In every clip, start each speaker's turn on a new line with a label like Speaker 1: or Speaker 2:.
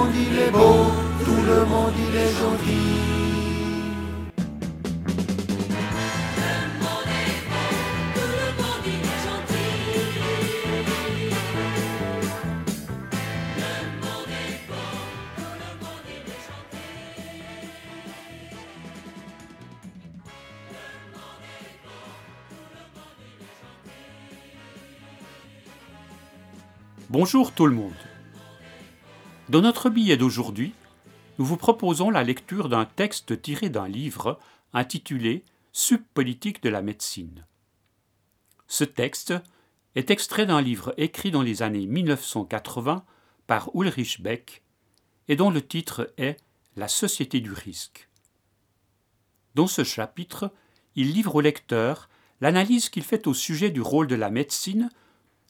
Speaker 1: monde il est beau, tout le monde il est gentil.
Speaker 2: Bonjour tout le monde. Dans notre billet d'aujourd'hui, nous vous proposons la lecture d'un texte tiré d'un livre intitulé Subpolitique de la médecine. Ce texte est extrait d'un livre écrit dans les années 1980 par Ulrich Beck et dont le titre est La société du risque. Dans ce chapitre, il livre au lecteur l'analyse qu'il fait au sujet du rôle de la médecine,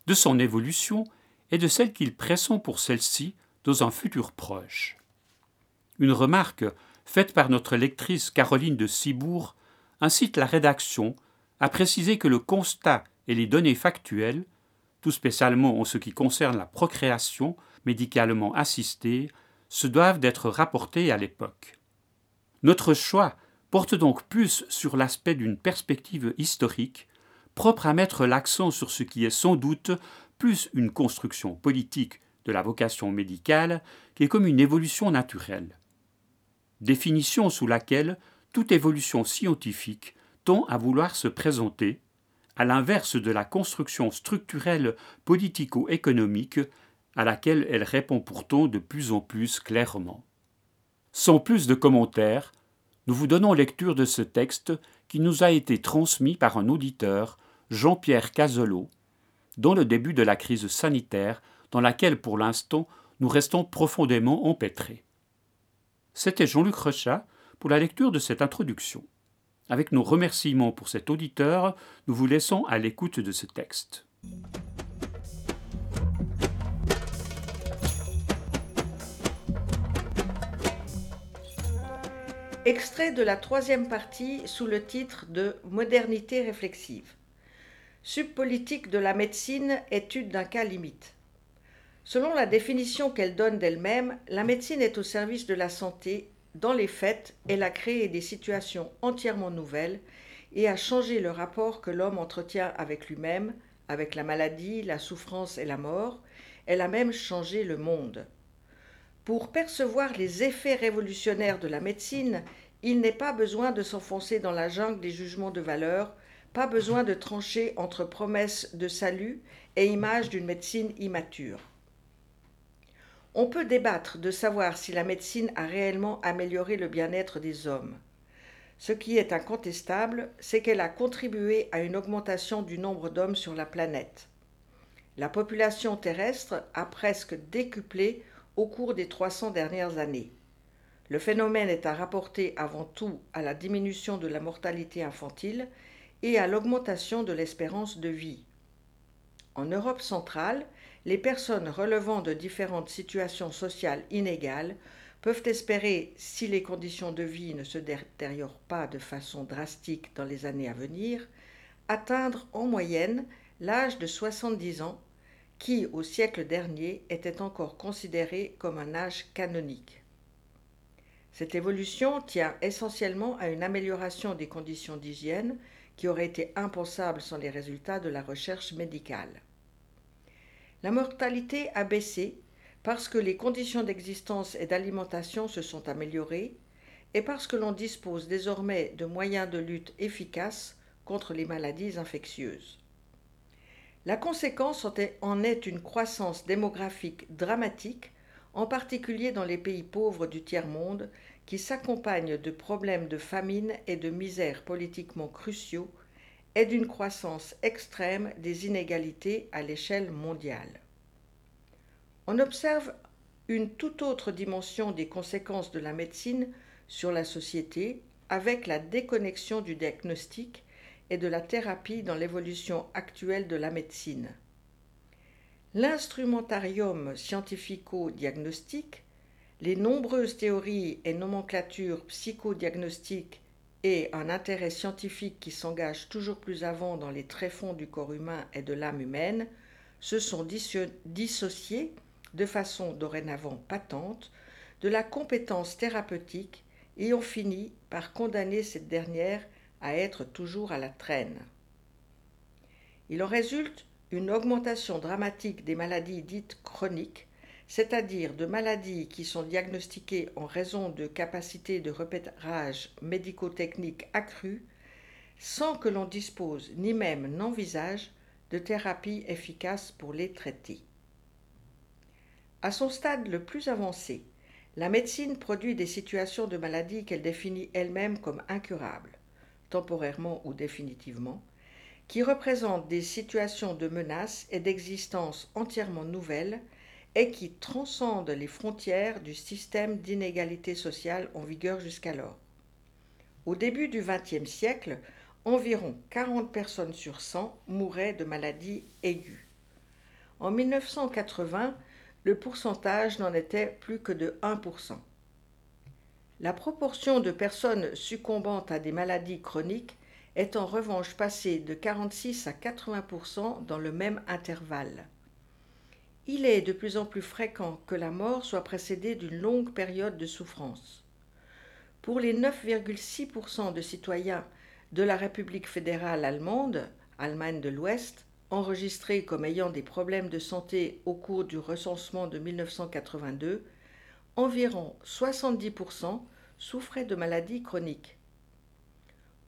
Speaker 2: de son évolution et de celle qu'il pressent pour celle-ci dans un futur proche. Une remarque faite par notre lectrice Caroline de Cibourg incite la rédaction à préciser que le constat et les données factuelles, tout spécialement en ce qui concerne la procréation médicalement assistée, se doivent d'être rapportés à l'époque. Notre choix porte donc plus sur l'aspect d'une perspective historique, propre à mettre l'accent sur ce qui est sans doute plus une construction politique de la vocation médicale qui est comme une évolution naturelle. Définition sous laquelle toute évolution scientifique tend à vouloir se présenter, à l'inverse de la construction structurelle politico-économique à laquelle elle répond pourtant de plus en plus clairement. Sans plus de commentaires, nous vous donnons lecture de ce texte qui nous a été transmis par un auditeur, Jean-Pierre Cazelot, dans le début de la crise sanitaire dans laquelle pour l'instant nous restons profondément empêtrés. C'était Jean-Luc Rechat pour la lecture de cette introduction. Avec nos remerciements pour cet auditeur, nous vous laissons à l'écoute de ce texte.
Speaker 3: Extrait de la troisième partie sous le titre de Modernité réflexive. Subpolitique de la médecine, étude d'un cas limite. Selon la définition qu'elle donne d'elle-même, la médecine est au service de la santé. Dans les faits, elle a créé des situations entièrement nouvelles et a changé le rapport que l'homme entretient avec lui-même, avec la maladie, la souffrance et la mort. Elle a même changé le monde. Pour percevoir les effets révolutionnaires de la médecine, il n'est pas besoin de s'enfoncer dans la jungle des jugements de valeur pas besoin de trancher entre promesses de salut et images d'une médecine immature. On peut débattre de savoir si la médecine a réellement amélioré le bien-être des hommes. Ce qui est incontestable, c'est qu'elle a contribué à une augmentation du nombre d'hommes sur la planète. La population terrestre a presque décuplé au cours des 300 dernières années. Le phénomène est à rapporter avant tout à la diminution de la mortalité infantile et à l'augmentation de l'espérance de vie. En Europe centrale, les personnes relevant de différentes situations sociales inégales peuvent espérer, si les conditions de vie ne se détériorent pas de façon drastique dans les années à venir, atteindre en moyenne l'âge de 70 ans, qui, au siècle dernier, était encore considéré comme un âge canonique. Cette évolution tient essentiellement à une amélioration des conditions d'hygiène qui aurait été impensable sans les résultats de la recherche médicale. La mortalité a baissé parce que les conditions d'existence et d'alimentation se sont améliorées et parce que l'on dispose désormais de moyens de lutte efficaces contre les maladies infectieuses. La conséquence en est une croissance démographique dramatique, en particulier dans les pays pauvres du tiers-monde, qui s'accompagne de problèmes de famine et de misère politiquement cruciaux et d'une croissance extrême des inégalités à l'échelle mondiale. On observe une toute autre dimension des conséquences de la médecine sur la société avec la déconnexion du diagnostic et de la thérapie dans l'évolution actuelle de la médecine. L'instrumentarium scientifico-diagnostique les nombreuses théories et nomenclatures psychodiagnostiques et un intérêt scientifique qui s'engage toujours plus avant dans les tréfonds du corps humain et de l'âme humaine se sont dissociés de façon dorénavant patente, de la compétence thérapeutique et ont fini par condamner cette dernière à être toujours à la traîne. Il en résulte une augmentation dramatique des maladies dites chroniques, c'est-à-dire de maladies qui sont diagnostiquées en raison de capacités de repérage médico-techniques accrues, sans que l'on dispose ni même n'envisage de thérapies efficaces pour les traiter. À son stade le plus avancé, la médecine produit des situations de maladie qu'elle définit elle-même comme incurables, temporairement ou définitivement, qui représentent des situations de menace et d'existence entièrement nouvelles et qui transcendent les frontières du système d'inégalité sociale en vigueur jusqu'alors. Au début du XXe siècle, environ 40 personnes sur 100 mouraient de maladies aiguës. En 1980, le pourcentage n'en était plus que de 1%. La proportion de personnes succombant à des maladies chroniques est en revanche passé de 46 à 80% dans le même intervalle. Il est de plus en plus fréquent que la mort soit précédée d'une longue période de souffrance. Pour les 9,6 de citoyens de la République fédérale allemande, Allemagne de l'Ouest, enregistrés comme ayant des problèmes de santé au cours du recensement de 1982, environ 70% souffraient de maladies chroniques.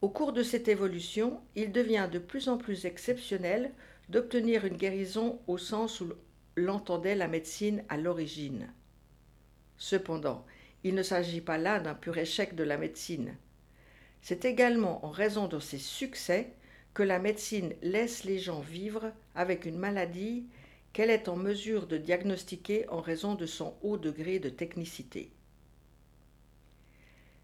Speaker 3: Au cours de cette évolution, il devient de plus en plus exceptionnel d'obtenir une guérison au sens où l'entendait la médecine à l'origine. Cependant, il ne s'agit pas là d'un pur échec de la médecine. C'est également en raison de ses succès que la médecine laisse les gens vivre avec une maladie qu'elle est en mesure de diagnostiquer en raison de son haut degré de technicité.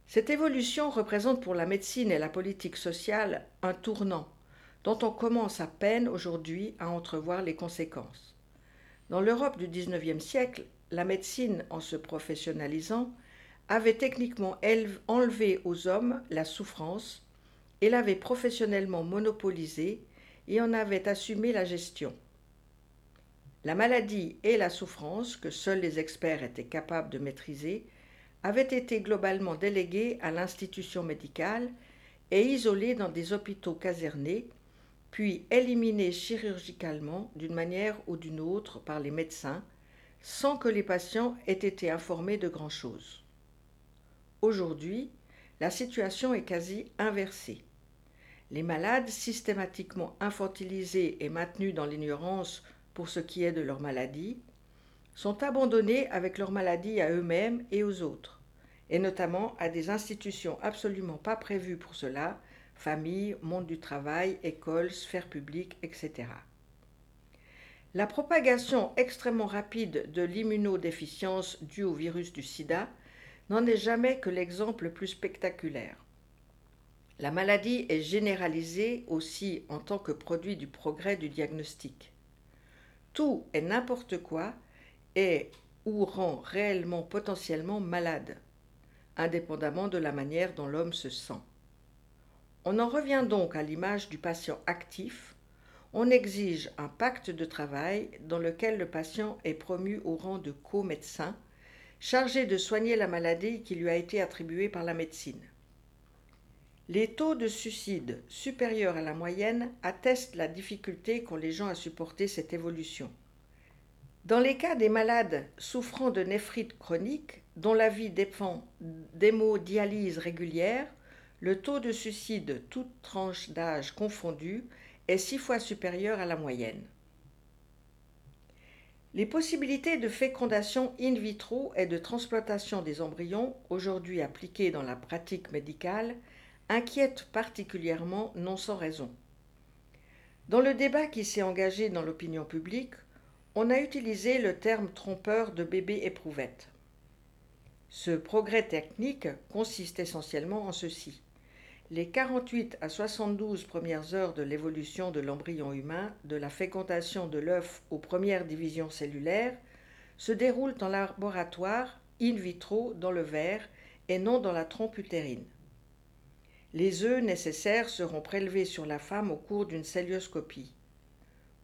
Speaker 3: Cette évolution représente pour la médecine et la politique sociale un tournant dont on commence à peine aujourd'hui à entrevoir les conséquences. Dans l'Europe du XIXe siècle, la médecine, en se professionnalisant, avait techniquement enlevé aux hommes la souffrance et l'avait professionnellement monopolisée et en avait assumé la gestion. La maladie et la souffrance, que seuls les experts étaient capables de maîtriser, avaient été globalement délégués à l'institution médicale et isolés dans des hôpitaux casernés, puis éliminés chirurgicalement d'une manière ou d'une autre par les médecins, sans que les patients aient été informés de grand-chose. Aujourd'hui, la situation est quasi inversée. Les malades, systématiquement infantilisés et maintenus dans l'ignorance pour ce qui est de leur maladie, sont abandonnés avec leur maladie à eux-mêmes et aux autres, et notamment à des institutions absolument pas prévues pour cela, famille, monde du travail, école, sphère publique, etc. La propagation extrêmement rapide de l'immunodéficience due au virus du sida n'en est jamais que l'exemple le plus spectaculaire. La maladie est généralisée aussi en tant que produit du progrès du diagnostic. Tout et n'importe quoi est ou rend réellement potentiellement malade, indépendamment de la manière dont l'homme se sent. On en revient donc à l'image du patient actif. On exige un pacte de travail dans lequel le patient est promu au rang de co-médecin, chargé de soigner la maladie qui lui a été attribuée par la médecine. Les taux de suicide supérieurs à la moyenne attestent la difficulté qu'ont les gens à supporter cette évolution. Dans les cas des malades souffrant de néphrite chronique, dont la vie dépend d'hémodialyse régulière, le taux de suicide, toute tranche d'âge confondue, est six fois supérieur à la moyenne. Les possibilités de fécondation in vitro et de transplantation des embryons, aujourd'hui appliquées dans la pratique médicale, inquiètent particulièrement non sans raison. Dans le débat qui s'est engagé dans l'opinion publique, on a utilisé le terme trompeur de bébé éprouvette. Ce progrès technique consiste essentiellement en ceci. Les 48 à 72 premières heures de l'évolution de l'embryon humain, de la fécondation de l'œuf aux premières divisions cellulaires, se déroulent en laboratoire, in vitro, dans le verre, et non dans la trompe utérine. Les œufs nécessaires seront prélevés sur la femme au cours d'une célioscopie.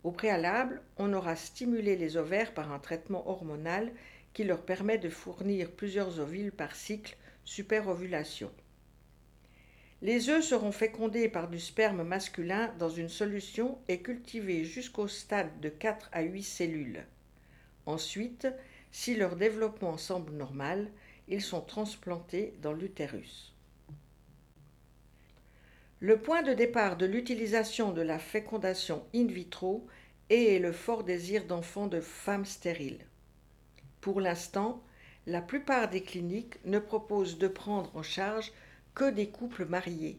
Speaker 3: Au préalable, on aura stimulé les ovaires par un traitement hormonal qui leur permet de fournir plusieurs ovules par cycle, superovulation. Les œufs seront fécondés par du sperme masculin dans une solution et cultivés jusqu'au stade de 4 à 8 cellules. Ensuite, si leur développement semble normal, ils sont transplantés dans l'utérus. Le point de départ de l'utilisation de la fécondation in vitro est le fort désir d'enfants de femmes stériles. Pour l'instant, la plupart des cliniques ne proposent de prendre en charge que des couples mariés.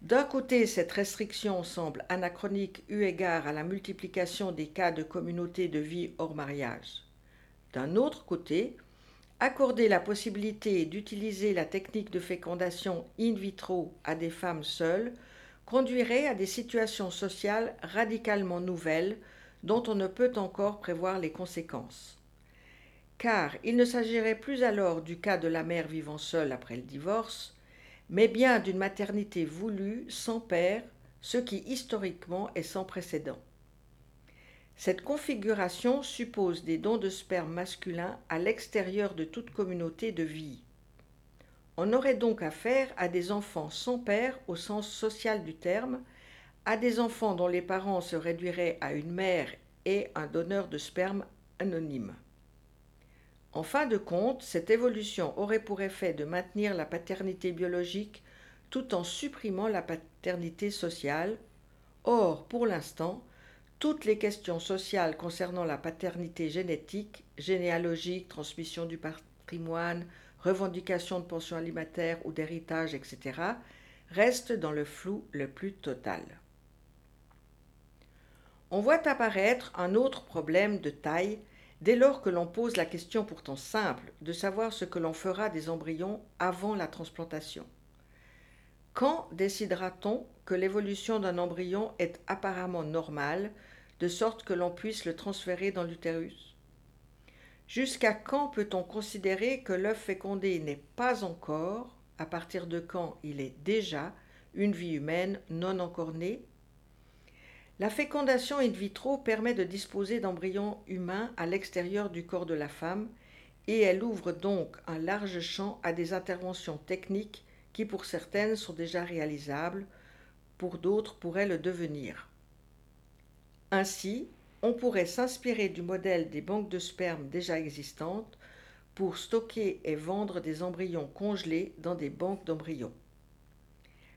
Speaker 3: D'un côté, cette restriction semble anachronique eu égard à la multiplication des cas de communautés de vie hors mariage. D'un autre côté, accorder la possibilité d'utiliser la technique de fécondation in vitro à des femmes seules conduirait à des situations sociales radicalement nouvelles dont on ne peut encore prévoir les conséquences. Car il ne s'agirait plus alors du cas de la mère vivant seule après le divorce, mais bien d'une maternité voulue sans père, ce qui historiquement est sans précédent. Cette configuration suppose des dons de sperme masculin à l'extérieur de toute communauté de vie. On aurait donc affaire à des enfants sans père au sens social du terme, à des enfants dont les parents se réduiraient à une mère et un donneur de sperme anonyme. En fin de compte, cette évolution aurait pour effet de maintenir la paternité biologique tout en supprimant la paternité sociale. Or, pour l'instant, toutes les questions sociales concernant la paternité génétique, généalogique, transmission du patrimoine, revendication de pension alimentaire ou d'héritage, etc., restent dans le flou le plus total. On voit apparaître un autre problème de taille dès lors que l'on pose la question pourtant simple de savoir ce que l'on fera des embryons avant la transplantation. Quand décidera-t-on que l'évolution d'un embryon est apparemment normale, de sorte que l'on puisse le transférer dans l'utérus? Jusqu'à quand peut-on considérer que l'œuf fécondé n'est pas encore, à partir de quand il est déjà, une vie humaine non encore née la fécondation in vitro permet de disposer d'embryons humains à l'extérieur du corps de la femme et elle ouvre donc un large champ à des interventions techniques qui pour certaines sont déjà réalisables, pour d'autres pourraient le devenir. Ainsi, on pourrait s'inspirer du modèle des banques de sperme déjà existantes pour stocker et vendre des embryons congelés dans des banques d'embryons.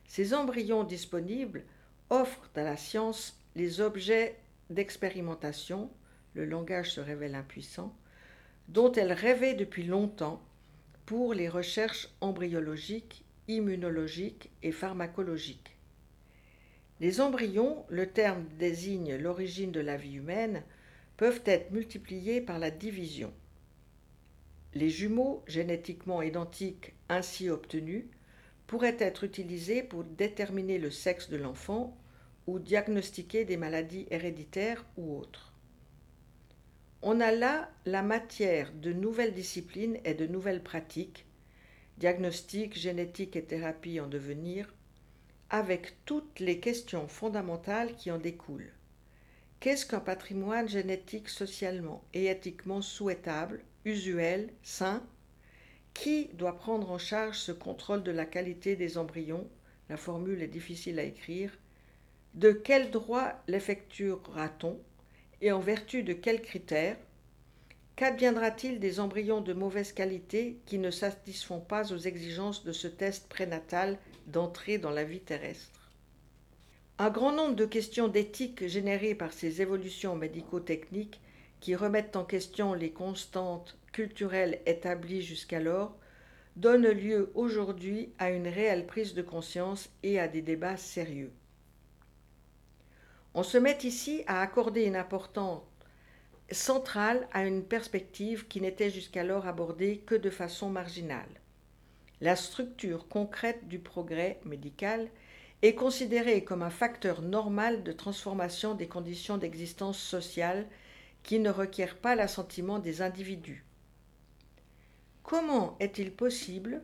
Speaker 3: Ces embryons disponibles offrent à la science les objets d'expérimentation, le langage se révèle impuissant, dont elle rêvait depuis longtemps pour les recherches embryologiques, immunologiques et pharmacologiques. Les embryons, le terme désigne l'origine de la vie humaine, peuvent être multipliés par la division. Les jumeaux génétiquement identiques ainsi obtenus pourraient être utilisés pour déterminer le sexe de l'enfant ou diagnostiquer des maladies héréditaires ou autres. On a là la matière de nouvelles disciplines et de nouvelles pratiques, diagnostic, génétique et thérapie en devenir, avec toutes les questions fondamentales qui en découlent. Qu'est-ce qu'un patrimoine génétique socialement et éthiquement souhaitable, usuel, sain? Qui doit prendre en charge ce contrôle de la qualité des embryons? La formule est difficile à écrire de quel droit l'effectuera-t-on et en vertu de quels critères? Qu'adviendra-t-il des embryons de mauvaise qualité qui ne satisfont pas aux exigences de ce test prénatal d'entrée dans la vie terrestre? Un grand nombre de questions d'éthique générées par ces évolutions médico-techniques qui remettent en question les constantes culturelles établies jusqu'alors donnent lieu aujourd'hui à une réelle prise de conscience et à des débats sérieux. On se met ici à accorder une importance centrale à une perspective qui n'était jusqu'alors abordée que de façon marginale. La structure concrète du progrès médical est considérée comme un facteur normal de transformation des conditions d'existence sociale qui ne requiert pas l'assentiment des individus. Comment est-il possible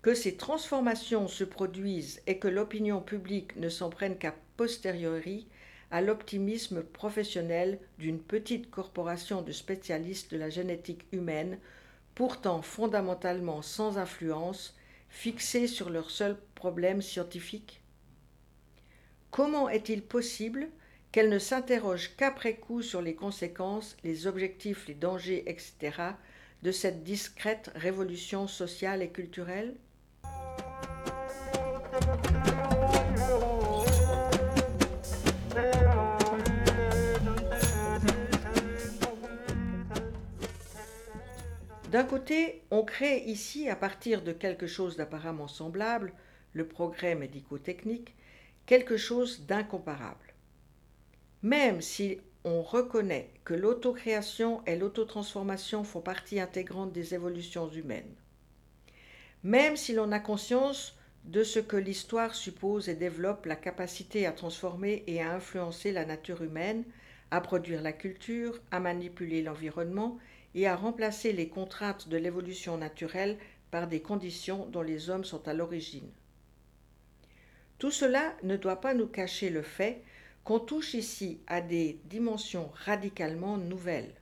Speaker 3: que ces transformations se produisent et que l'opinion publique ne s'en prenne qu'à posteriori l'optimisme professionnel d'une petite corporation de spécialistes de la génétique humaine, pourtant fondamentalement sans influence, fixés sur leur seul problème scientifique? Comment est-il possible qu'elle ne s'interroge qu'après coup sur les conséquences, les objectifs, les dangers, etc., de cette discrète révolution sociale et culturelle? D'un côté, on crée ici, à partir de quelque chose d'apparemment semblable, le progrès médico-technique, quelque chose d'incomparable. Même si on reconnaît que l'autocréation et l'autotransformation font partie intégrante des évolutions humaines. Même si l'on a conscience de ce que l'histoire suppose et développe la capacité à transformer et à influencer la nature humaine, à produire la culture, à manipuler l'environnement et à remplacer les contraintes de l'évolution naturelle par des conditions dont les hommes sont à l'origine. Tout cela ne doit pas nous cacher le fait qu'on touche ici à des dimensions radicalement nouvelles.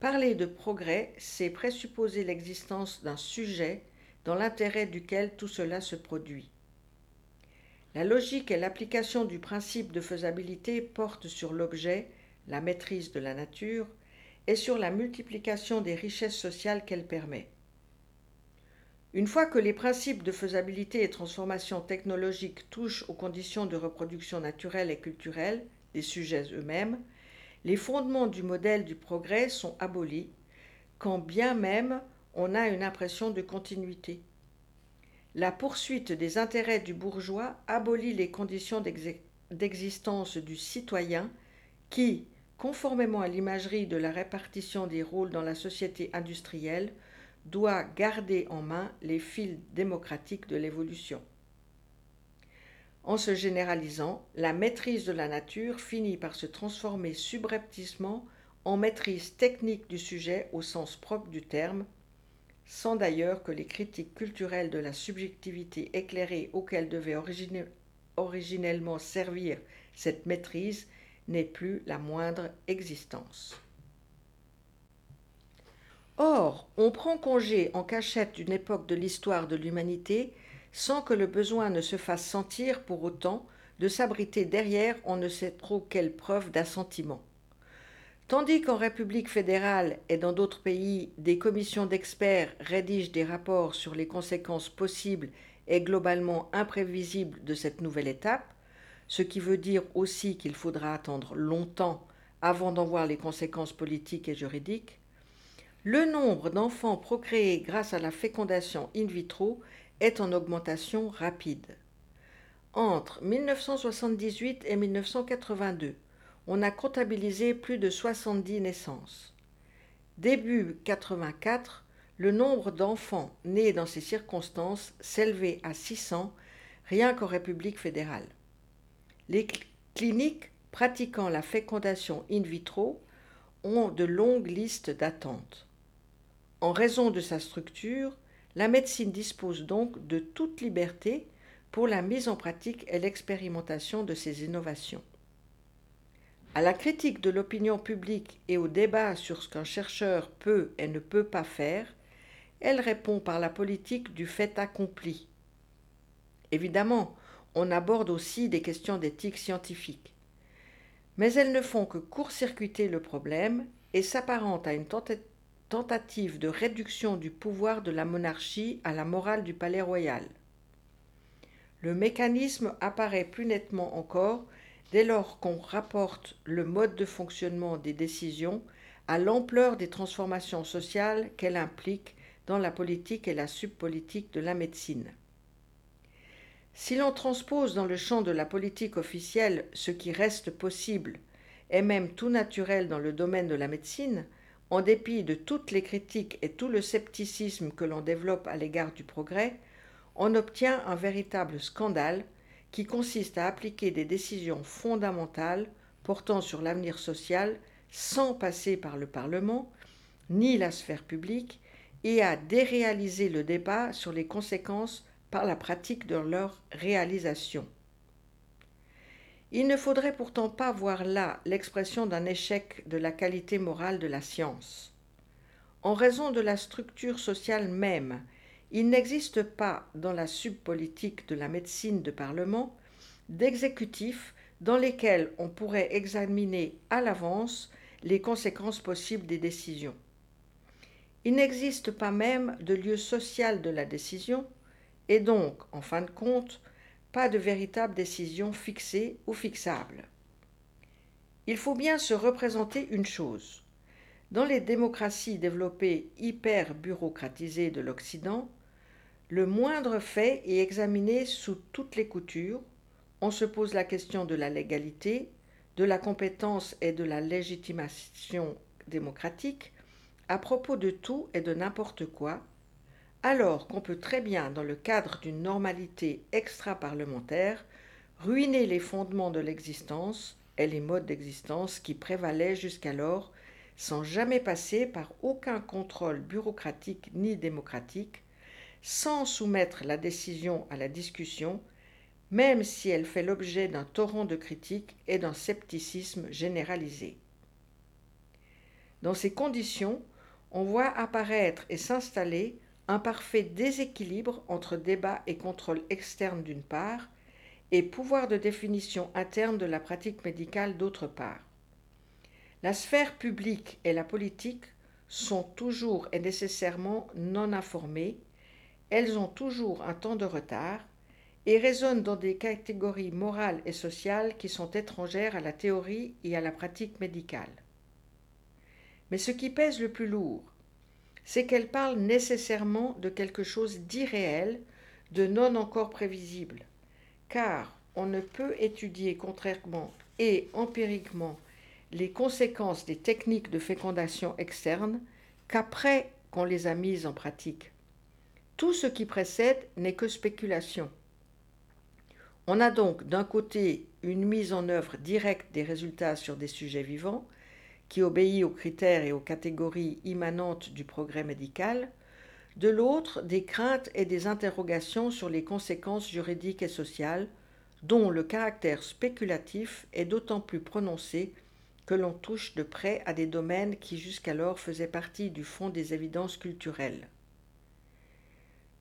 Speaker 3: Parler de progrès, c'est présupposer l'existence d'un sujet dans l'intérêt duquel tout cela se produit. La logique et l'application du principe de faisabilité portent sur l'objet, la maîtrise de la nature, et sur la multiplication des richesses sociales qu'elle permet. Une fois que les principes de faisabilité et transformation technologique touchent aux conditions de reproduction naturelle et culturelle des sujets eux-mêmes, les fondements du modèle du progrès sont abolis, quand bien même on a une impression de continuité. La poursuite des intérêts du bourgeois abolit les conditions d'existence du citoyen qui, conformément à l'imagerie de la répartition des rôles dans la société industrielle, doit garder en main les fils démocratiques de l'évolution. En se généralisant, la maîtrise de la nature finit par se transformer subrepticement en maîtrise technique du sujet au sens propre du terme, sans d'ailleurs que les critiques culturelles de la subjectivité éclairée auxquelles devait originellement servir cette maîtrise n'est plus la moindre existence. Or, on prend congé en cachette d'une époque de l'histoire de l'humanité sans que le besoin ne se fasse sentir pour autant de s'abriter derrière on ne sait trop quelle preuve d'assentiment. Tandis qu'en République fédérale et dans d'autres pays, des commissions d'experts rédigent des rapports sur les conséquences possibles et globalement imprévisibles de cette nouvelle étape, ce qui veut dire aussi qu'il faudra attendre longtemps avant d'en voir les conséquences politiques et juridiques, le nombre d'enfants procréés grâce à la fécondation in vitro est en augmentation rapide. Entre 1978 et 1982, on a comptabilisé plus de 70 naissances. Début 84, le nombre d'enfants nés dans ces circonstances s'élevait à 600 rien qu'en République fédérale. Les cliniques pratiquant la fécondation in vitro ont de longues listes d'attente. En raison de sa structure, la médecine dispose donc de toute liberté pour la mise en pratique et l'expérimentation de ces innovations. À la critique de l'opinion publique et au débat sur ce qu'un chercheur peut et ne peut pas faire, elle répond par la politique du fait accompli. Évidemment, on aborde aussi des questions d'éthique scientifique. Mais elles ne font que court-circuiter le problème et s'apparentent à une tentative de réduction du pouvoir de la monarchie à la morale du palais royal. Le mécanisme apparaît plus nettement encore dès lors qu'on rapporte le mode de fonctionnement des décisions à l'ampleur des transformations sociales qu'elle implique dans la politique et la subpolitique de la médecine. Si l'on transpose dans le champ de la politique officielle ce qui reste possible et même tout naturel dans le domaine de la médecine, en dépit de toutes les critiques et tout le scepticisme que l'on développe à l'égard du progrès, on obtient un véritable scandale qui consiste à appliquer des décisions fondamentales portant sur l'avenir social sans passer par le Parlement ni la sphère publique et à déréaliser le débat sur les conséquences par la pratique de leur réalisation. Il ne faudrait pourtant pas voir là l'expression d'un échec de la qualité morale de la science. En raison de la structure sociale même, il n'existe pas dans la subpolitique de la médecine de parlement d'exécutifs dans lesquels on pourrait examiner à l'avance les conséquences possibles des décisions. Il n'existe pas même de lieu social de la décision, et donc, en fin de compte, pas de véritable décision fixée ou fixable. Il faut bien se représenter une chose. Dans les démocraties développées hyper bureaucratisées de l'Occident, le moindre fait est examiné sous toutes les coutures, on se pose la question de la légalité, de la compétence et de la légitimation démocratique, à propos de tout et de n'importe quoi, alors qu'on peut très bien, dans le cadre d'une normalité extra-parlementaire, ruiner les fondements de l'existence et les modes d'existence qui prévalaient jusqu'alors sans jamais passer par aucun contrôle bureaucratique ni démocratique, sans soumettre la décision à la discussion, même si elle fait l'objet d'un torrent de critiques et d'un scepticisme généralisé. Dans ces conditions, on voit apparaître et s'installer un parfait déséquilibre entre débat et contrôle externe d'une part, et pouvoir de définition interne de la pratique médicale d'autre part. La sphère publique et la politique sont toujours et nécessairement non informées, elles ont toujours un temps de retard et résonnent dans des catégories morales et sociales qui sont étrangères à la théorie et à la pratique médicale. Mais ce qui pèse le plus lourd, c'est qu'elle parle nécessairement de quelque chose d'irréel, de non encore prévisible, car on ne peut étudier contrairement et empiriquement les conséquences des techniques de fécondation externe qu'après qu'on les a mises en pratique. Tout ce qui précède n'est que spéculation. On a donc d'un côté une mise en œuvre directe des résultats sur des sujets vivants, qui obéit aux critères et aux catégories immanentes du progrès médical, de l'autre des craintes et des interrogations sur les conséquences juridiques et sociales, dont le caractère spéculatif est d'autant plus prononcé que l'on touche de près à des domaines qui jusqu'alors faisaient partie du fond des évidences culturelles.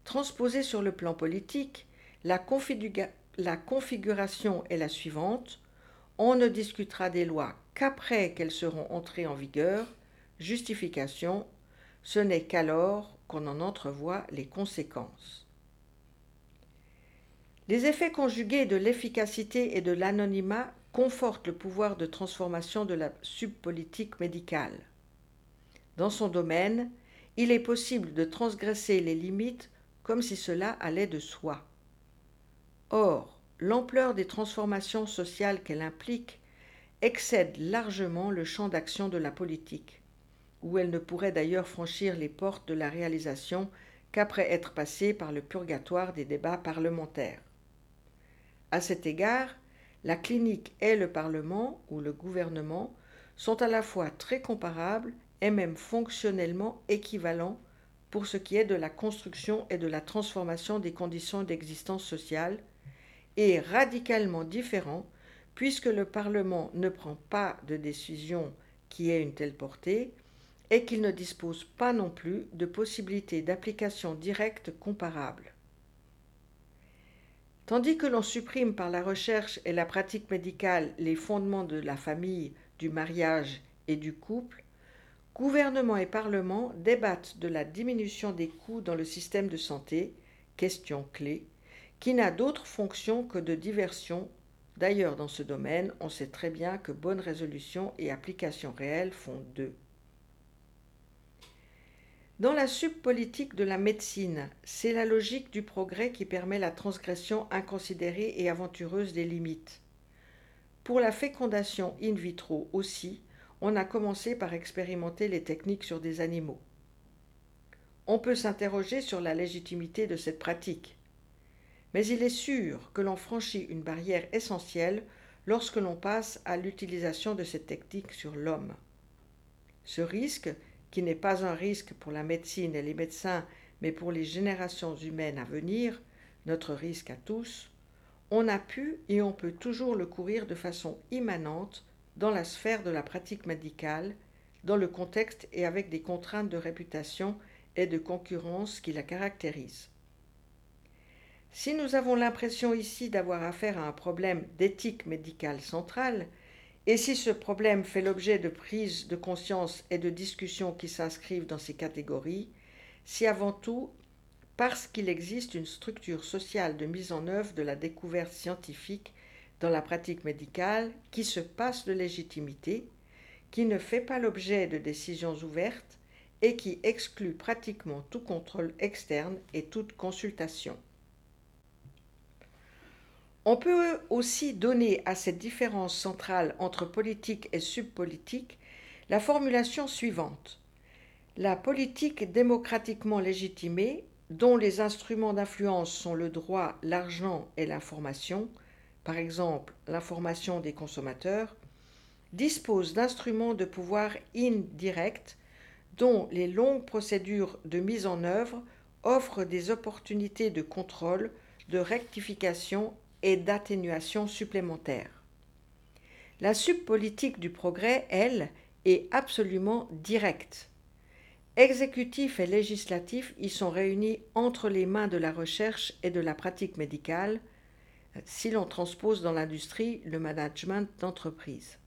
Speaker 3: Transposée sur le plan politique, la, configuration est la suivante. On ne discutera des lois qu'après qu'elles seront entrées en vigueur, justification, ce n'est qu'alors qu'on en entrevoit les conséquences. Les effets conjugués de l'efficacité et de l'anonymat confortent le pouvoir de transformation de la subpolitique médicale. Dans son domaine, il est possible de transgresser les limites comme si cela allait de soi. Or, l'ampleur des transformations sociales qu'elle implique excède largement le champ d'action de la politique, où elle ne pourrait d'ailleurs franchir les portes de la réalisation qu'après être passée par le purgatoire des débats parlementaires. À cet égard, la clinique et le Parlement ou le gouvernement sont à la fois très comparables et même fonctionnellement équivalents pour ce qui est de la construction et de la transformation des conditions d'existence sociale, et radicalement différents puisque le Parlement ne prend pas de décision qui ait une telle portée et qu'il ne dispose pas non plus de possibilités d'application directe comparables. Tandis que l'on supprime par la recherche et la pratique médicale les fondements de la famille, du mariage et du couple, gouvernement et Parlement débattent de la diminution des coûts dans le système de santé, question clé, qui n'a d'autre fonction que de diversion D'ailleurs, dans ce domaine, on sait très bien que bonne résolution et application réelle font deux. Dans la subpolitique de la médecine, c'est la logique du progrès qui permet la transgression inconsidérée et aventureuse des limites. Pour la fécondation in vitro aussi, on a commencé par expérimenter les techniques sur des animaux. On peut s'interroger sur la légitimité de cette pratique mais il est sûr que l'on franchit une barrière essentielle lorsque l'on passe à l'utilisation de cette technique sur l'homme. Ce risque, qui n'est pas un risque pour la médecine et les médecins, mais pour les générations humaines à venir, notre risque à tous, on a pu et on peut toujours le courir de façon immanente dans la sphère de la pratique médicale, dans le contexte et avec des contraintes de réputation et de concurrence qui la caractérisent. Si nous avons l'impression ici d'avoir affaire à un problème d'éthique médicale centrale, et si ce problème fait l'objet de prises de conscience et de discussions qui s'inscrivent dans ces catégories, c'est avant tout parce qu'il existe une structure sociale de mise en œuvre de la découverte scientifique dans la pratique médicale qui se passe de légitimité, qui ne fait pas l'objet de décisions ouvertes et qui exclut pratiquement tout contrôle externe et toute consultation. On peut aussi donner à cette différence centrale entre politique et subpolitique la formulation suivante. La politique démocratiquement légitimée, dont les instruments d'influence sont le droit, l'argent et l'information, par exemple l'information des consommateurs, dispose d'instruments de pouvoir indirect dont les longues procédures de mise en œuvre offrent des opportunités de contrôle, de rectification et d'atténuation supplémentaires. La subpolitique du progrès, elle, est absolument directe. Exécutif et législatif y sont réunis entre les mains de la recherche et de la pratique médicale, si l'on transpose dans l'industrie le management d'entreprise.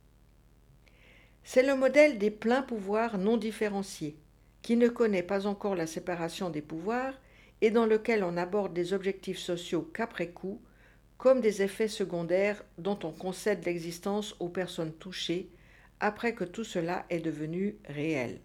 Speaker 3: C'est le modèle des pleins pouvoirs non différenciés, qui ne connaît pas encore la séparation des pouvoirs et dans lequel on aborde des objectifs sociaux qu'après coup, comme des effets secondaires dont on concède l'existence aux personnes touchées après que tout cela est devenu réel.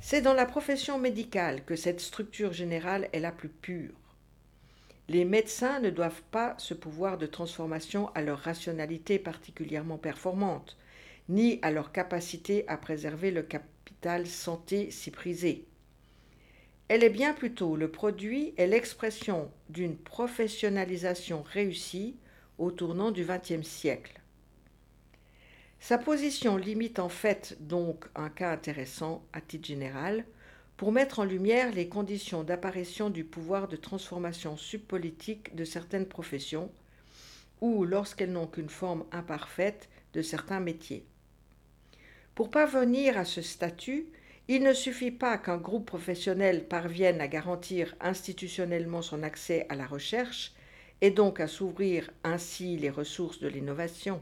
Speaker 3: C'est dans la profession médicale que cette structure générale est la plus pure. Les médecins ne doivent pas ce pouvoir de transformation à leur rationalité particulièrement performante, ni à leur capacité à préserver le capital santé si prisé. Elle est bien plutôt le produit et l'expression d'une professionnalisation réussie au tournant du XXe siècle. Sa position limite en fait donc un cas intéressant à titre général pour mettre en lumière les conditions d'apparition du pouvoir de transformation subpolitique de certaines professions, ou, lorsqu'elles n'ont qu'une forme imparfaite, de certains métiers. Pour parvenir à ce statut, il ne suffit pas qu'un groupe professionnel parvienne à garantir institutionnellement son accès à la recherche et donc à s'ouvrir ainsi les ressources de l'innovation.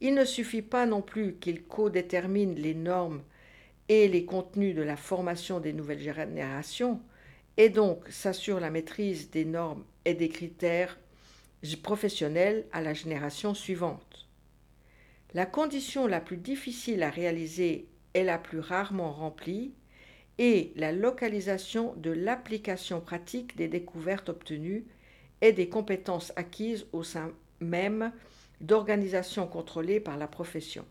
Speaker 3: Il ne suffit pas non plus qu'il codétermine les normes et les contenus de la formation des nouvelles générations, et donc s'assure la maîtrise des normes et des critères professionnels à la génération suivante. La condition la plus difficile à réaliser est la plus rarement remplie et la localisation de l'application pratique des découvertes obtenues et des compétences acquises au sein même d'organisations contrôlées par la profession.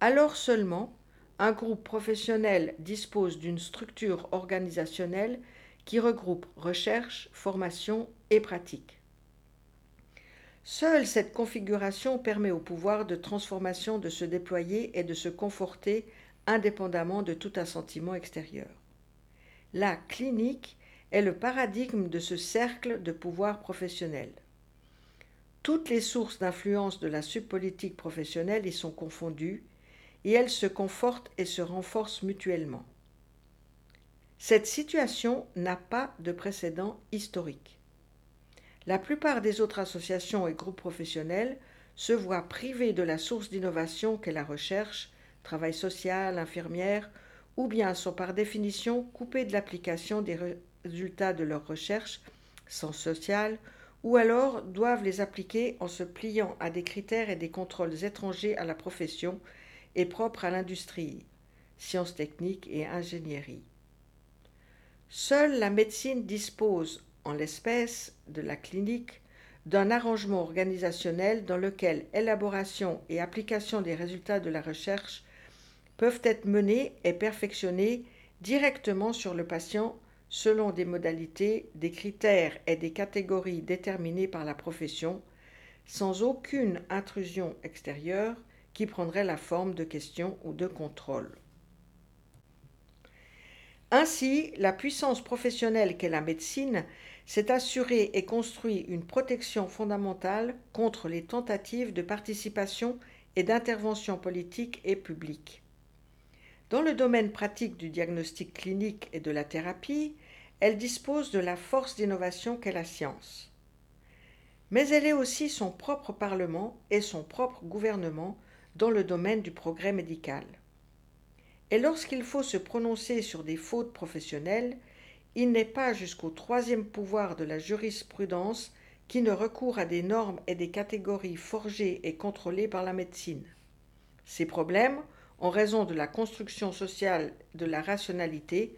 Speaker 3: Alors seulement, un groupe professionnel dispose d'une structure organisationnelle qui regroupe recherche, formation et pratique. Seule cette configuration permet au pouvoir de transformation de se déployer et de se conforter indépendamment de tout assentiment extérieur. La clinique est le paradigme de ce cercle de pouvoir professionnel. Toutes les sources d'influence de la subpolitique professionnelle y sont confondues et elles se confortent et se renforcent mutuellement. Cette situation n'a pas de précédent historique. La plupart des autres associations et groupes professionnels se voient privés de la source d'innovation qu'est la recherche, travail social, infirmière, ou bien sont par définition coupés de l'application des résultats de leurs recherches, sans social, ou alors doivent les appliquer en se pliant à des critères et des contrôles étrangers à la profession est propre à l'industrie, sciences techniques et ingénierie. Seule la médecine dispose, en l'espèce de la clinique, d'un arrangement organisationnel dans lequel élaboration et application des résultats de la recherche peuvent être menées et perfectionnées directement sur le patient selon des modalités, des critères et des catégories déterminés par la profession, sans aucune intrusion extérieure qui prendrait la forme de questions ou de contrôles. Ainsi, la puissance professionnelle qu'est la médecine s'est assurée et construit une protection fondamentale contre les tentatives de participation et d'intervention politique et publique. Dans le domaine pratique du diagnostic clinique et de la thérapie, elle dispose de la force d'innovation qu'est la science. Mais elle est aussi son propre Parlement et son propre gouvernement dans le domaine du progrès médical. Et lorsqu'il faut se prononcer sur des fautes professionnelles, il n'est pas jusqu'au troisième pouvoir de la jurisprudence qui ne recourt à des normes et des catégories forgées et contrôlées par la médecine. Ces problèmes en raison de la construction sociale de la rationalité,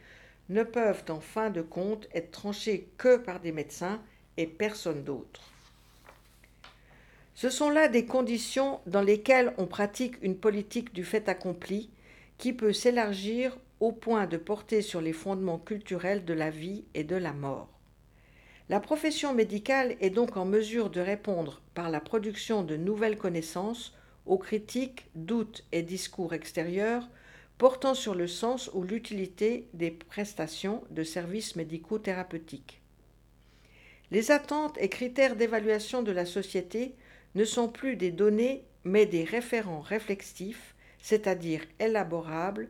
Speaker 3: ne peuvent en fin de compte être tranchés que par des médecins et personne d'autre. Ce sont là des conditions dans lesquelles on pratique une politique du fait accompli qui peut s'élargir au point de porter sur les fondements culturels de la vie et de la mort. La profession médicale est donc en mesure de répondre par la production de nouvelles connaissances aux critiques, doutes et discours extérieurs portant sur le sens ou l'utilité des prestations de services médicaux thérapeutiques. Les attentes et critères d'évaluation de la société ne sont plus des données mais des référents réflexifs, c'est-à-dire élaborables,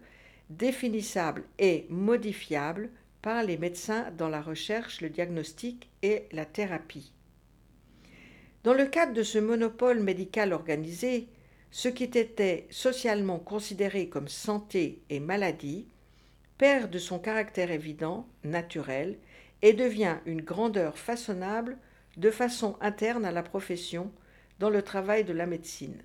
Speaker 3: définissables et modifiables par les médecins dans la recherche, le diagnostic et la thérapie. Dans le cadre de ce monopole médical organisé, ce qui était socialement considéré comme santé et maladie perd de son caractère évident, naturel, et devient une grandeur façonnable de façon interne à la profession dans le travail de la médecine.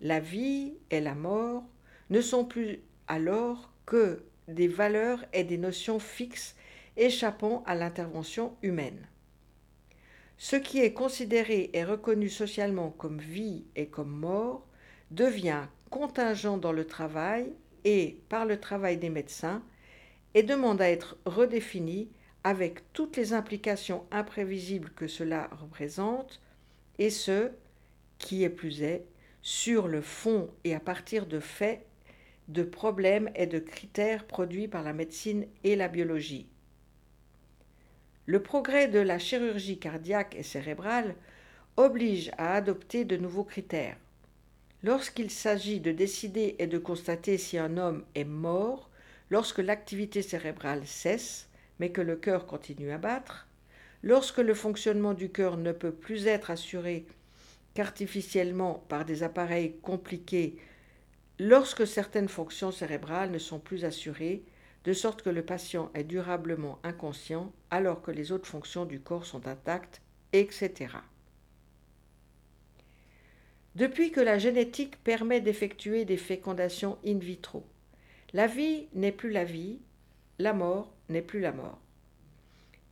Speaker 3: La vie et la mort ne sont plus alors que des valeurs et des notions fixes échappant à l'intervention humaine. Ce qui est considéré et reconnu socialement comme vie et comme mort devient contingent dans le travail et par le travail des médecins et demande à être redéfini avec toutes les implications imprévisibles que cela représente, et ce, qui est plus est, sur le fond et à partir de faits, de problèmes et de critères produits par la médecine et la biologie. Le progrès de la chirurgie cardiaque et cérébrale oblige à adopter de nouveaux critères. Lorsqu'il s'agit de décider et de constater si un homme est mort, lorsque l'activité cérébrale cesse, mais que le cœur continue à battre, lorsque le fonctionnement du cœur ne peut plus être assuré qu'artificiellement par des appareils compliqués, lorsque certaines fonctions cérébrales ne sont plus assurées, de sorte que le patient est durablement inconscient alors que les autres fonctions du corps sont intactes, etc. Depuis que la génétique permet d'effectuer des fécondations in vitro, la vie n'est plus la vie, la mort n'est plus la mort.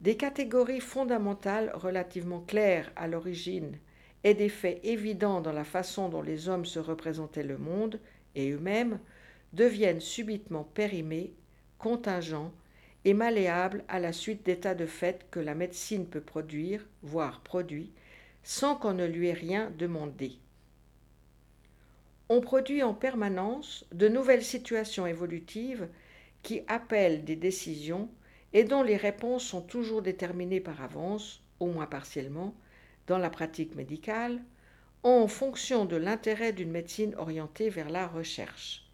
Speaker 3: Des catégories fondamentales relativement claires à l'origine et des faits évidents dans la façon dont les hommes se représentaient le monde et eux-mêmes deviennent subitement périmés contingent et malléable à la suite d'états de fait que la médecine peut produire, voire produit, sans qu'on ne lui ait rien demandé. On produit en permanence de nouvelles situations évolutives qui appellent des décisions et dont les réponses sont toujours déterminées par avance, au moins partiellement, dans la pratique médicale, en fonction de l'intérêt d'une médecine orientée vers la recherche.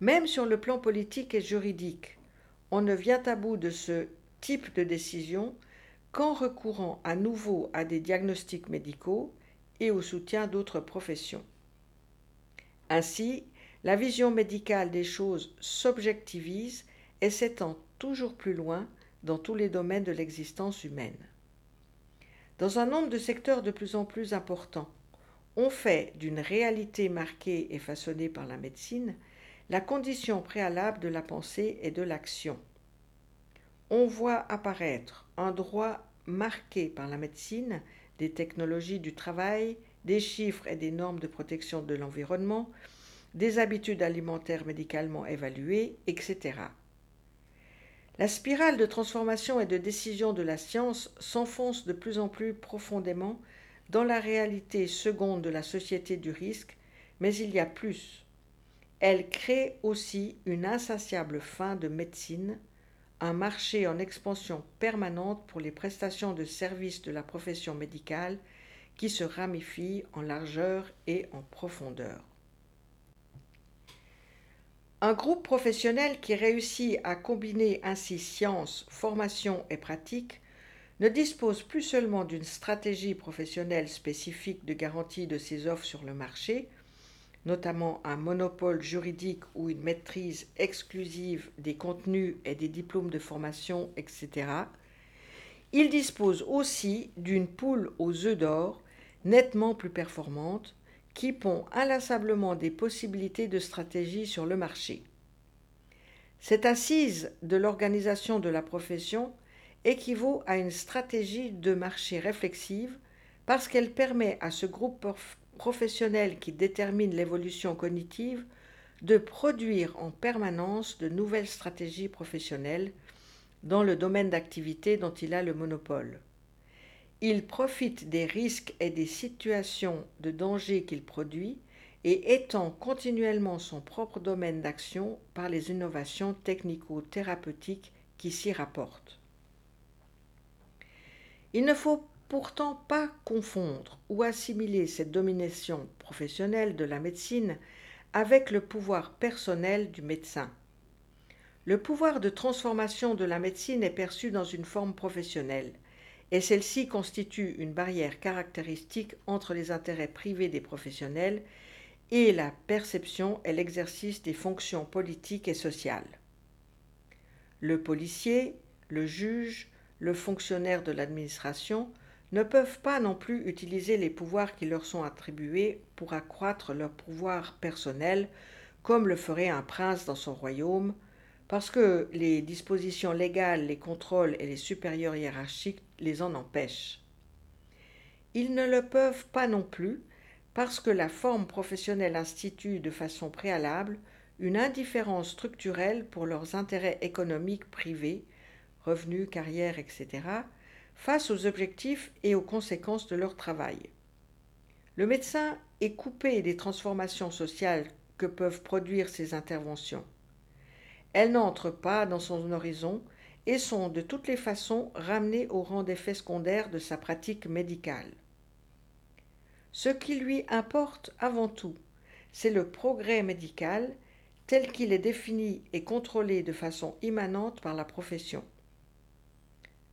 Speaker 3: Même sur le plan politique et juridique, on ne vient à bout de ce type de décision qu'en recourant à nouveau à des diagnostics médicaux et au soutien d'autres professions. Ainsi, la vision médicale des choses s'objectivise et s'étend toujours plus loin dans tous les domaines de l'existence humaine. Dans un nombre de secteurs de plus en plus importants, on fait d'une réalité marquée et façonnée par la médecine la condition préalable de la pensée et de l'action. On voit apparaître un droit marqué par la médecine, des technologies du travail, des chiffres et des normes de protection de l'environnement, des habitudes alimentaires médicalement évaluées, etc. La spirale de transformation et de décision de la science s'enfonce de plus en plus profondément dans la réalité seconde de la société du risque, mais il y a plus. Elle crée aussi une insatiable faim de médecine, un marché en expansion permanente pour les prestations de services de la profession médicale qui se ramifie en largeur et en profondeur. Un groupe professionnel qui réussit à combiner ainsi science, formation et pratique ne dispose plus seulement d'une stratégie professionnelle spécifique de garantie de ses offres sur le marché, notamment un monopole juridique ou une maîtrise exclusive des contenus et des diplômes de formation, etc. Il dispose aussi d'une poule aux œufs d'or nettement plus performante qui pond inlassablement des possibilités de stratégie sur le marché. Cette assise de l'organisation de la profession équivaut à une stratégie de marché réflexive parce qu'elle permet à ce groupe professionnel qui détermine l'évolution cognitive de produire en permanence de nouvelles stratégies professionnelles dans le domaine d'activité dont il a le monopole. Il profite des risques et des situations de danger qu'il produit et étend continuellement son propre domaine d'action par les innovations technico-thérapeutiques qui s'y rapportent. Il ne faut pourtant pas confondre ou assimiler cette domination professionnelle de la médecine avec le pouvoir personnel du médecin. Le pouvoir de transformation de la médecine est perçu dans une forme professionnelle et celle-ci constitue une barrière caractéristique entre les intérêts privés des professionnels et la perception et l'exercice des fonctions politiques et sociales. Le policier, le juge, le fonctionnaire de l'administration ne peuvent pas non plus utiliser les pouvoirs qui leur sont attribués pour accroître leur pouvoir personnel, comme le ferait un prince dans son royaume, parce que les dispositions légales, les contrôles et les supérieurs hiérarchiques les en empêchent. Ils ne le peuvent pas non plus parce que la forme professionnelle institue de façon préalable une indifférence structurelle pour leurs intérêts économiques privés, revenus, carrière, etc., face aux objectifs et aux conséquences de leur travail. Le médecin est coupé des transformations sociales que peuvent produire ces interventions. Elles n'entrent pas dans son horizon et sont de toutes les façons ramenées au rang d'effet secondaire de sa pratique médicale. Ce qui lui importe avant tout, c'est le progrès médical tel qu'il est défini et contrôlé de façon immanente par la profession.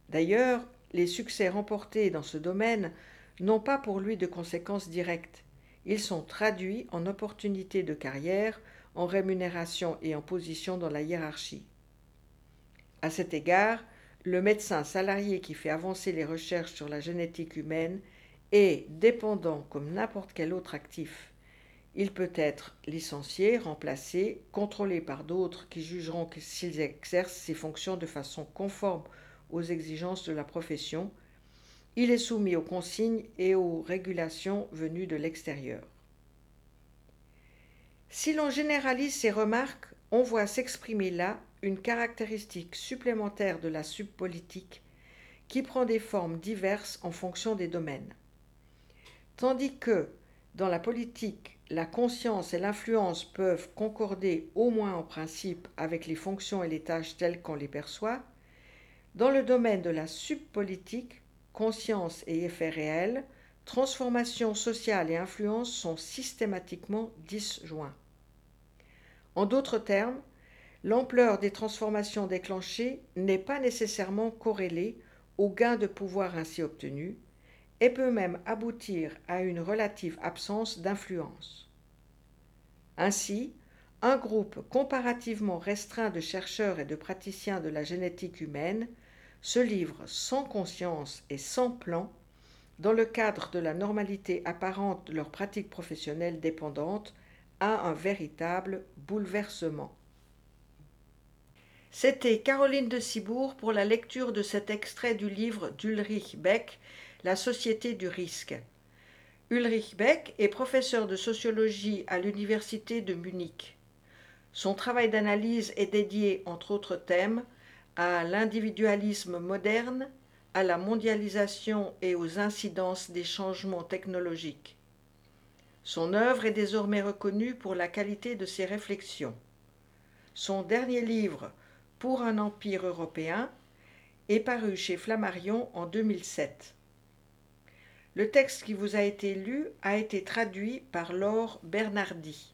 Speaker 3: D'ailleurs, les succès remportés dans ce domaine n'ont pas pour lui de conséquences directes. Ils sont traduits en opportunités de carrière, en rémunération et en position dans la hiérarchie. À cet égard, le médecin salarié qui fait avancer les recherches sur la génétique humaine est dépendant comme n'importe quel autre actif. Il peut être licencié, remplacé, contrôlé par d'autres qui jugeront s'il exerce ses fonctions de façon conforme aux exigences de la profession, il est soumis aux consignes et aux régulations venues de l'extérieur. Si l'on généralise ces remarques, on voit s'exprimer là une caractéristique supplémentaire de la subpolitique qui prend des formes diverses en fonction des domaines. Tandis que, dans la politique, la conscience et l'influence peuvent concorder au moins en principe avec les fonctions et les tâches telles qu'on les perçoit, dans le domaine de la subpolitique, conscience et effet réel, transformation sociale et influence sont systématiquement disjoints. En d'autres termes, l'ampleur des transformations déclenchées n'est pas nécessairement corrélée au gain de pouvoir ainsi obtenu et peut même aboutir à une relative absence d'influence. Ainsi, un groupe comparativement restreint de chercheurs et de praticiens de la génétique humaine se livrent sans conscience et sans plan dans le cadre de la normalité apparente de leur pratique professionnelle dépendante à un véritable bouleversement. C'était Caroline de Cibourg pour la lecture de cet extrait du livre d'Ulrich Beck, La société du risque. Ulrich Beck est professeur de sociologie à l'université de Munich. Son travail d'analyse est dédié, entre autres thèmes, à l'individualisme moderne, à la mondialisation et aux incidences des changements technologiques. Son œuvre est désormais reconnue pour la qualité de ses réflexions. Son dernier livre, Pour un empire européen, est paru chez Flammarion en 2007. Le texte qui vous a été lu a été traduit par Laure Bernardi.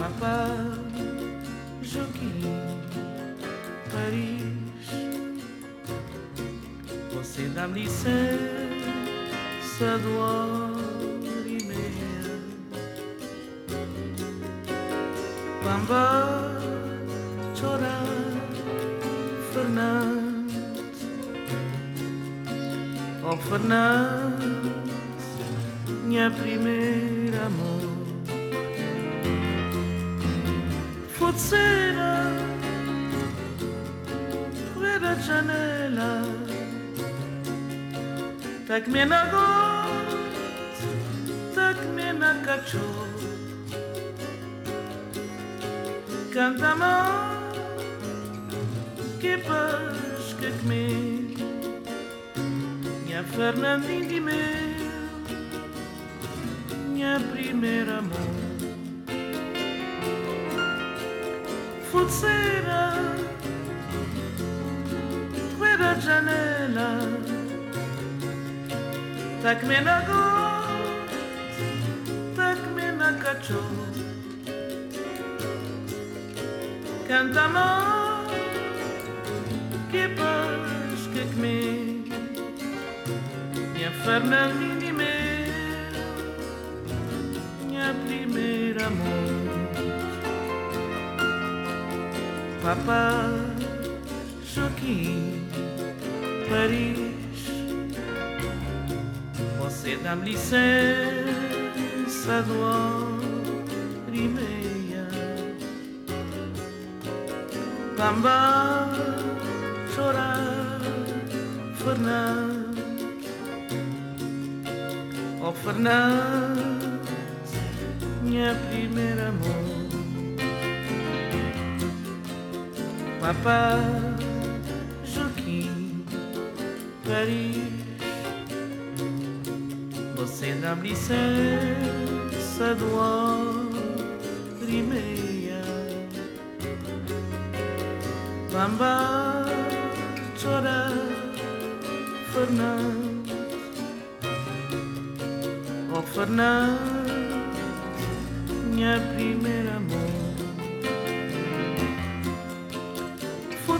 Speaker 4: Papa, Joaquim, Paris. Você dá-me licença do e. Bamba, chorar, Fernando. Oh, Fernando, minha primeira amor. Sera fuori da janela tak me na got tak me na cacho canta ma que paz que me minha Fernandinha de meu minha primeira amor fuzzina, quella gianella, tak mi na god, tak mi na kačo. Cantamo, che pas che mi, mi afferma di me mia prima amore. Papa, Joaquim, Paris. Você dá-me licença do hora e meia. Bamba, chorar, Fernando. Oh, Fernando, minha primeira amor. Papa, Joaquim, Paris. Você dá-me licença do hora e meia. Bamba, chorar, Fernando. Oh, Fernando, minha primeira amor.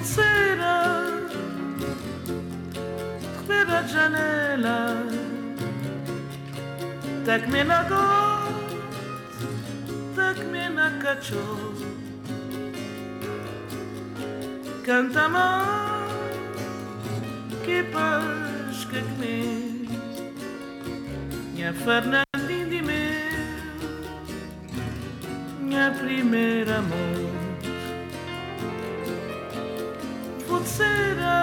Speaker 4: Sera per la janela. Tak me na got tak me na cacho canta ma que paz que me minha Fernandinha de meu minha primeira amor sera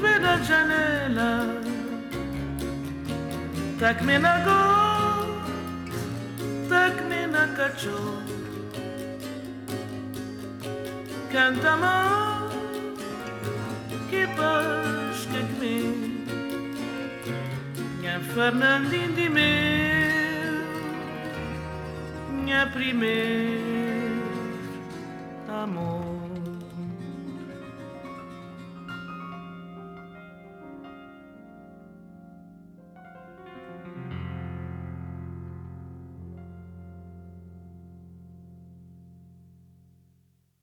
Speaker 4: Veda janela. Tak me na got Tak me na cacho Canta ma Que paz que me Minha Fernandinha Minha primeira amor